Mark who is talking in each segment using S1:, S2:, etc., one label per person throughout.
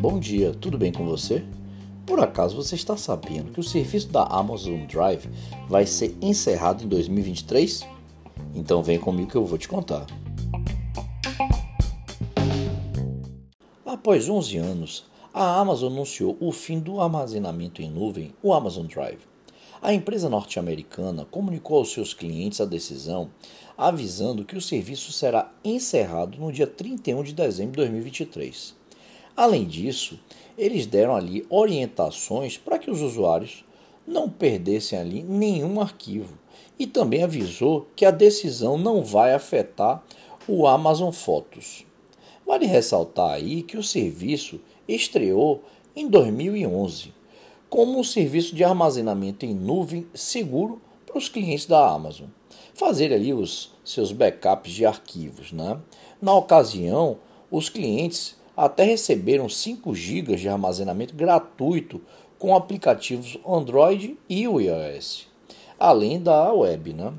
S1: Bom dia, tudo bem com você? Por acaso você está sabendo que o serviço da Amazon Drive vai ser encerrado em 2023? Então vem comigo que eu vou te contar. Após 11 anos, a Amazon anunciou o fim do armazenamento em nuvem, o Amazon Drive. A empresa norte-americana comunicou aos seus clientes a decisão, avisando que o serviço será encerrado no dia 31 de dezembro de 2023. Além disso, eles deram ali orientações para que os usuários não perdessem ali nenhum arquivo e também avisou que a decisão não vai afetar o Amazon Fotos. Vale ressaltar aí que o serviço estreou em 2011 como um serviço de armazenamento em nuvem seguro para os clientes da Amazon. Fazer ali os seus backups de arquivos. Né? Na ocasião, os clientes até receberam 5 GB de armazenamento gratuito com aplicativos Android e iOS, além da web. Né?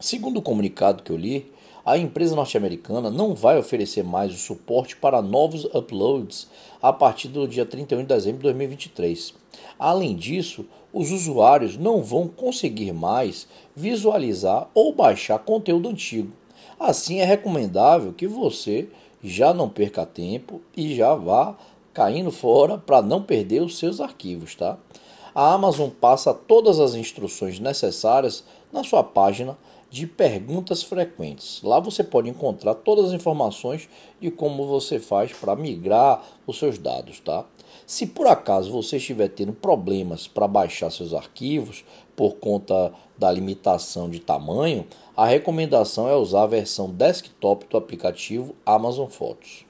S1: Segundo o comunicado que eu li, a empresa norte-americana não vai oferecer mais o suporte para novos uploads a partir do dia 31 de dezembro de 2023. Além disso, os usuários não vão conseguir mais visualizar ou baixar conteúdo antigo. Assim, é recomendável que você já não perca tempo e já vá caindo fora para não perder os seus arquivos, tá? A Amazon passa todas as instruções necessárias na sua página de perguntas frequentes. Lá você pode encontrar todas as informações de como você faz para migrar os seus dados, tá? Se por acaso você estiver tendo problemas para baixar seus arquivos por conta da limitação de tamanho, a recomendação é usar a versão desktop do aplicativo Amazon Fotos.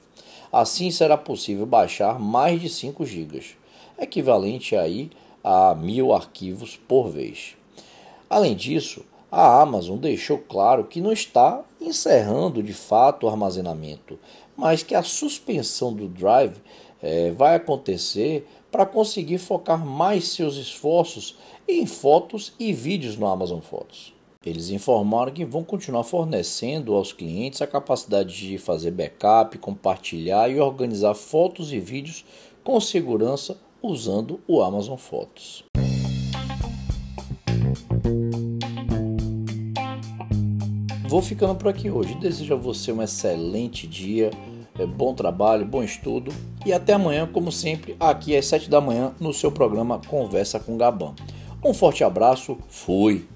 S1: Assim será possível baixar mais de 5 GB, equivalente aí a mil arquivos por vez. Além disso, a Amazon deixou claro que não está encerrando de fato o armazenamento, mas que a suspensão do Drive é, vai acontecer para conseguir focar mais seus esforços em fotos e vídeos no Amazon Fotos. Eles informaram que vão continuar fornecendo aos clientes a capacidade de fazer backup, compartilhar e organizar fotos e vídeos com segurança usando o Amazon Fotos. Vou ficando por aqui hoje. Desejo a você um excelente dia é, bom trabalho, bom estudo e até amanhã, como sempre, aqui às 7 da manhã no seu programa Conversa com Gabão. Um forte abraço, fui!